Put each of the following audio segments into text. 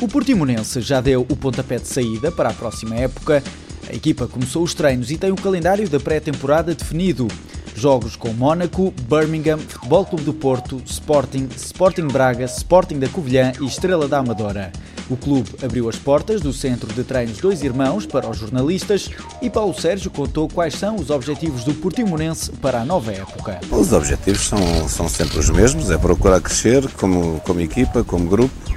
O Portimonense já deu o pontapé de saída para a próxima época. A equipa começou os treinos e tem o calendário da pré-temporada definido. Jogos com Mónaco, Birmingham, Futebol Clube do Porto, Sporting, Sporting Braga, Sporting da Covilhã e Estrela da Amadora. O clube abriu as portas do Centro de Treinos Dois Irmãos para os jornalistas e Paulo Sérgio contou quais são os objetivos do Portimonense para a nova época. Os objetivos são, são sempre os mesmos, é procurar crescer como, como equipa, como grupo.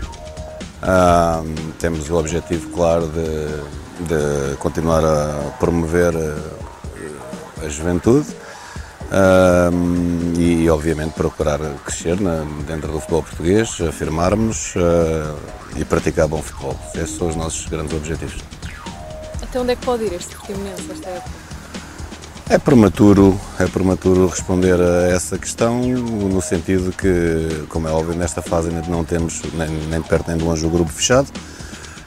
Temos o objetivo, claro, de, de continuar a promover a, a juventude uh, e, obviamente, procurar crescer na, dentro do futebol português, afirmarmos uh, e praticar bom futebol. Esses são os nossos grandes objetivos. Até onde é que pode ir este Portimonense esta época? É prematuro, é prematuro responder a essa questão, no sentido que, como é óbvio, nesta fase ainda não temos nem, nem perto nem de longe o grupo fechado.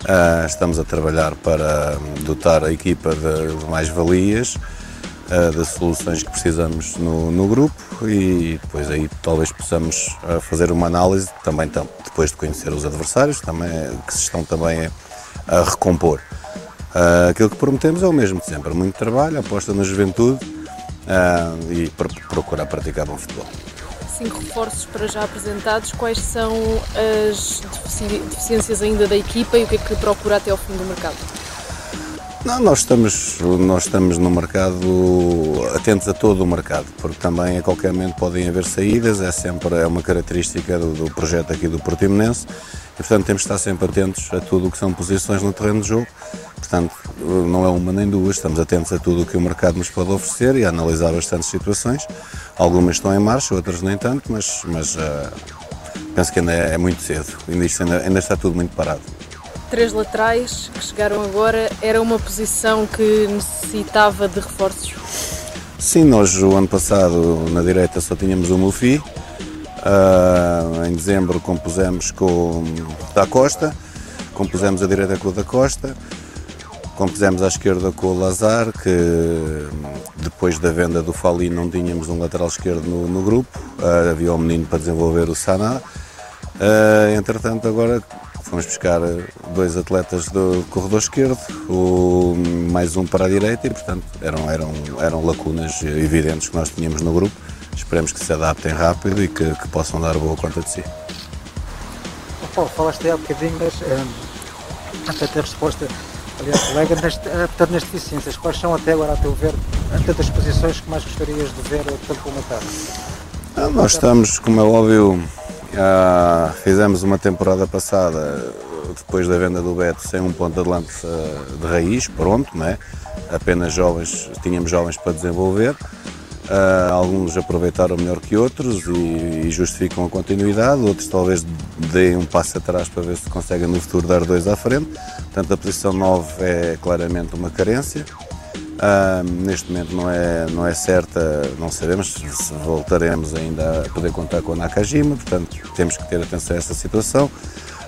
Uh, estamos a trabalhar para dotar a equipa de, de mais-valias uh, das soluções que precisamos no, no, grupo e depois aí talvez possamos uh, fazer uma análise também tam, depois de conhecer os adversários também, que se estão também a recompor. Uh, aquilo que prometemos é o mesmo de sempre, muito trabalho, aposta na juventude e pr procurar praticar bom futebol. Cinco reforços para já apresentados, quais são as deficiências ainda da equipa e o que é que procura até ao fim do mercado? Não, nós estamos, nós estamos no mercado, atentos a todo o mercado, porque também a qualquer momento podem haver saídas, é sempre é uma característica do, do projeto aqui do Portimonense e portanto temos de estar sempre atentos a tudo o que são posições no terreno de jogo. Portanto, não é uma nem duas, estamos atentos a tudo o que o mercado nos pode oferecer e a analisar bastantes situações. Algumas estão em marcha, outras nem tanto, mas, mas uh, penso que ainda é, é muito cedo, ainda, ainda, está tudo muito parado três laterais que chegaram agora, era uma posição que necessitava de reforços? Sim, nós o ano passado na direita só tínhamos o Mufi. Uh, em dezembro compusemos com o da Costa, compusemos a direita com o da Costa, compusemos à esquerda com o Lazar, que depois da venda do Fali não tínhamos um lateral esquerdo no, no grupo, uh, havia um menino para desenvolver o Saná. Uh, entretanto, agora Fomos buscar dois atletas do corredor esquerdo, o, mais um para a direita e, portanto, eram, eram, eram lacunas evidentes que nós tínhamos no grupo. Esperemos que se adaptem rápido e que, que possam dar boa conta de si. Paulo, falaste há bocadinho, mas um, até ter resposta ali ao colega, neste, eh, portanto, nas deficiências, quais são até agora, a teu ver, tantas posições que mais gostarias de ver, tanto como ah, Nós estamos, como é óbvio, fizemos uma temporada passada, depois da venda do Beto, sem um ponto de lança de raiz, pronto, né? apenas jovens, tínhamos jovens para desenvolver. Uh, alguns aproveitaram melhor que outros e, e, justificam a continuidade, outros talvez deem um passo atrás para ver se conseguem no futuro dar dois à frente. Portanto, a posição 9 é claramente uma carência. Uh, neste momento não é, não é certa, não sabemos se voltaremos ainda a poder contar com a Nakajima, portanto temos que ter atenção a esta situação.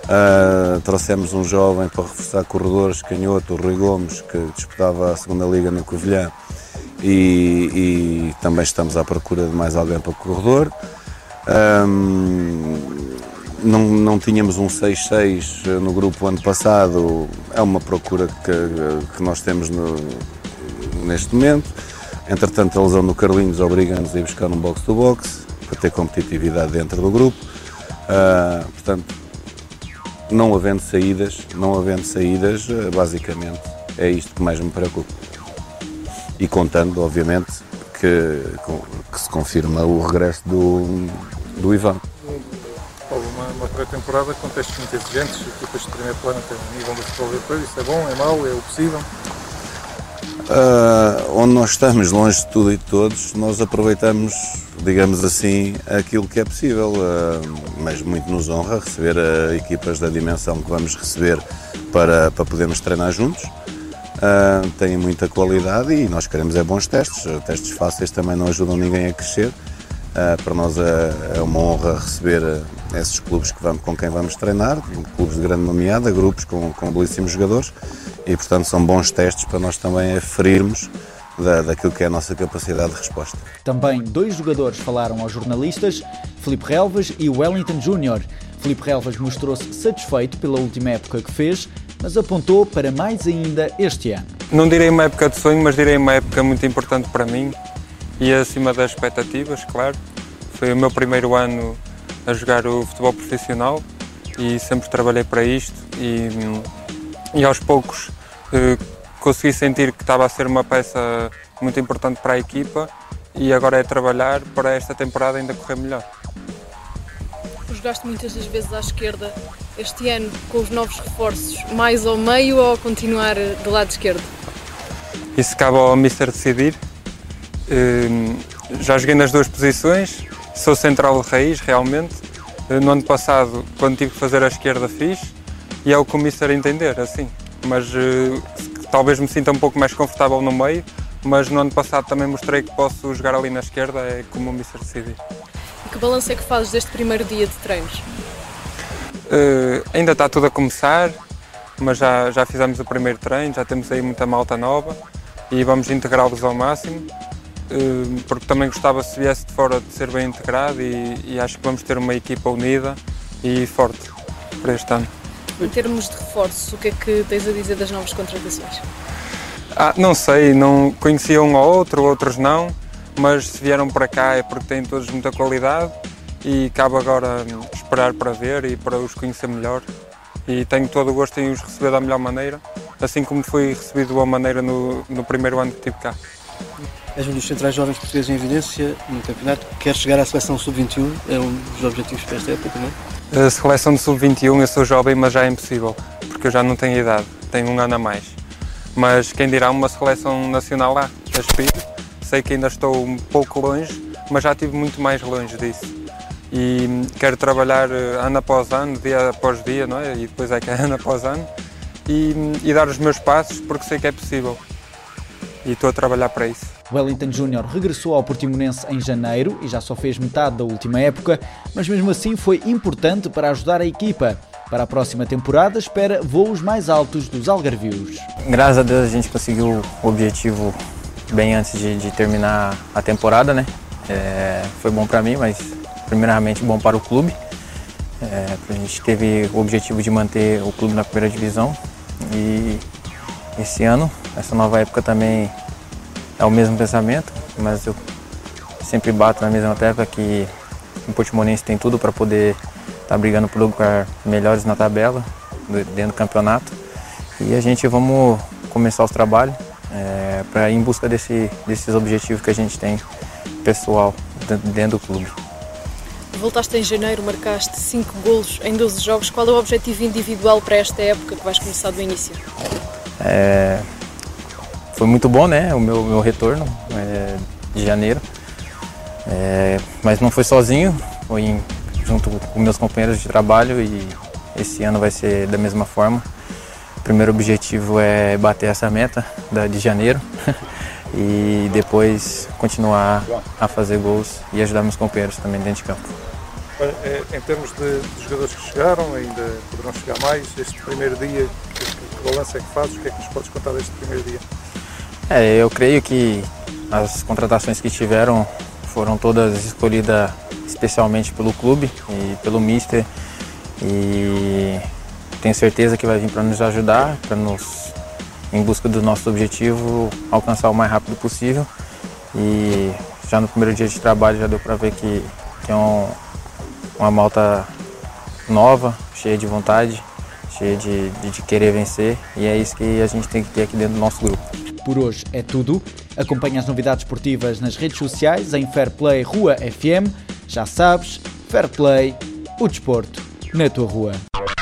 Uh, trouxemos um jovem para reforçar corredores, canhoto, o Rui Gomes, que disputava a segunda liga no Covilhã e, e, também estamos à procura de mais alguém para o corredor. Um, não, não tínhamos um 6-6 no grupo ano passado, é uma procura que, que nós temos no, neste momento. Entretanto, a lesão do Carlinhos obriga-nos a ir buscar um box-to-box para ter competitividade dentro do grupo. Uh, portanto, não havendo saídas, não havendo saídas, ah, basicamente é isto que mais me preocupa. E contando, obviamente, que, que se confirma o regresso do, do Ivan. Uma, uma pré-temporada com testes muito exigentes, equipas de primeiro plano têm um nível de futebol europeu, isso é bom, é mau, é o possível? Uh, onde nós estamos, longe de tudo e de todos, nós aproveitamos, digamos assim, aquilo que é possível, uh, mas muito nos honra receber uh, equipas da dimensão que vamos receber para, para podermos treinar juntos. Uh, têm muita qualidade e nós queremos é bons testes. Testes fáceis também não ajudam ninguém a crescer. Uh, para nós é, é, uma honra receber esses clubes que vamos, com quem vamos treinar, clubes de grande nomeada, grupos com, com belíssimos jogadores e, portanto, são bons testes para nós também aferirmos da, daquilo que é a nossa capacidade de resposta. Também dois jogadores falaram aos jornalistas, Filipe Relvas e Wellington Júnior. Filipe Relvas mostrou-se satisfeito pela última época que fez, mas apontou para mais ainda este ano. Não direi uma época de sonho, mas direi uma época muito importante para mim e acima das expectativas, claro. Foi o meu primeiro ano a jogar o futebol profissional e sempre trabalhei para isto e, e aos poucos eh, consegui sentir que estava a ser uma peça muito importante para a equipa e agora é trabalhar para esta temporada ainda correr melhor. Jogaste muitas das vezes à esquerda. Este ano, com os novos reforços, mais ao meio ou continuar do lado esquerdo? Isso cabe ao Mister decidir. Ehm, já joguei nas duas posições, sou central de raiz realmente. Eh, no ano passado, quando tive que fazer a esquerda, fiz e é o que o Mister entender, assim. Mas uh, talvez me sinta um pouco mais confortável no meio, mas no ano passado também mostrei que posso jogar ali na esquerda, é como o Mister decidir. Que balanço é que fazes deste primeiro dia de treinos? Uh, ainda está tudo a começar, mas já, já fizemos o primeiro treino, já temos aí muita malta nova e vamos integrá-los ao máximo, uh, porque também gostava se viesse de fora de ser bem integrado e, e acho que vamos ter uma equipa unida e forte para este ano. Em termos de reforços, o que é que tens a dizer das novas contratações? Ah, não sei, não conhecia um ou outro, outros não, mas se vieram para cá é porque têm todos muita qualidade e cabe agora esperar para ver e para os conhecer melhor. E tenho todo o gosto em os receber da melhor maneira, assim como fui recebido de boa maneira no, no primeiro ano que estive cá. És um dos centrais jovens portugueses em evidência no campeonato. Quer chegar à seleção sub-21, é um dos objetivos para esta época, não é? A seleção de sub-21 eu sou jovem, mas já é impossível, porque eu já não tenho idade, tenho um ano a mais. Mas quem dirá uma seleção nacional lá, aspiro. Sei que ainda estou um pouco longe, mas já estive muito mais longe disso. E quero trabalhar eh, ano após ano, dia após dia, não é? E depois é que é ano após ano, e, e dar os meus passos porque sei que é possível. E estou a trabalhar para isso. Wellington Júnior regressou ao Portimonense em janeiro e já só fez metade da última época, mas mesmo assim foi importante para ajudar a equipa. Para a próxima temporada, espera voos mais altos dos Algarvios. Graças a Deus a gente conseguiu o objetivo bem antes de, de terminar a temporada, né? É, foi bom para mim, mas primeiramente bom para o clube. É, a gente teve o objetivo de manter o clube na primeira divisão e esse ano, essa nova época também é o mesmo pensamento, mas eu sempre bato na mesma tecla que o Portimonense tem tudo para poder estar tá brigando por lugar melhores na tabela, dentro do campeonato. E a gente vamos começar os trabalhos para ir em busca desse, desses objetivos que a gente tem pessoal dentro do clube. Voltaste em janeiro, marcaste 5 golos em 12 jogos. Qual é o objetivo individual para esta época que vais começar do início? É, foi muito bom, né? O meu, meu retorno é, de janeiro. É, mas não foi sozinho, foi em, junto com meus companheiros de trabalho e esse ano vai ser da mesma forma. O primeiro objetivo é bater essa meta da, de janeiro e depois continuar a fazer gols e ajudar meus companheiros também dentro de campo. É, em termos de, de jogadores que chegaram, ainda poderão chegar mais, este primeiro dia, que, que balanço é que fazes? O que é que nos podes contar deste primeiro dia? É, eu creio que as contratações que tiveram foram todas escolhidas especialmente pelo clube e pelo mister e tenho certeza que vai vir para nos ajudar, para nos em busca do nosso objetivo alcançar o mais rápido possível e já no primeiro dia de trabalho já deu para ver que, que é um, uma malta nova, cheia de vontade, cheia de, de, de querer vencer e é isso que a gente tem que ter aqui dentro do nosso grupo. Por hoje é tudo. Acompanhe as novidades esportivas nas redes sociais em Fairplay Rua FM. Já sabes, Fairplay, o desporto na tua rua.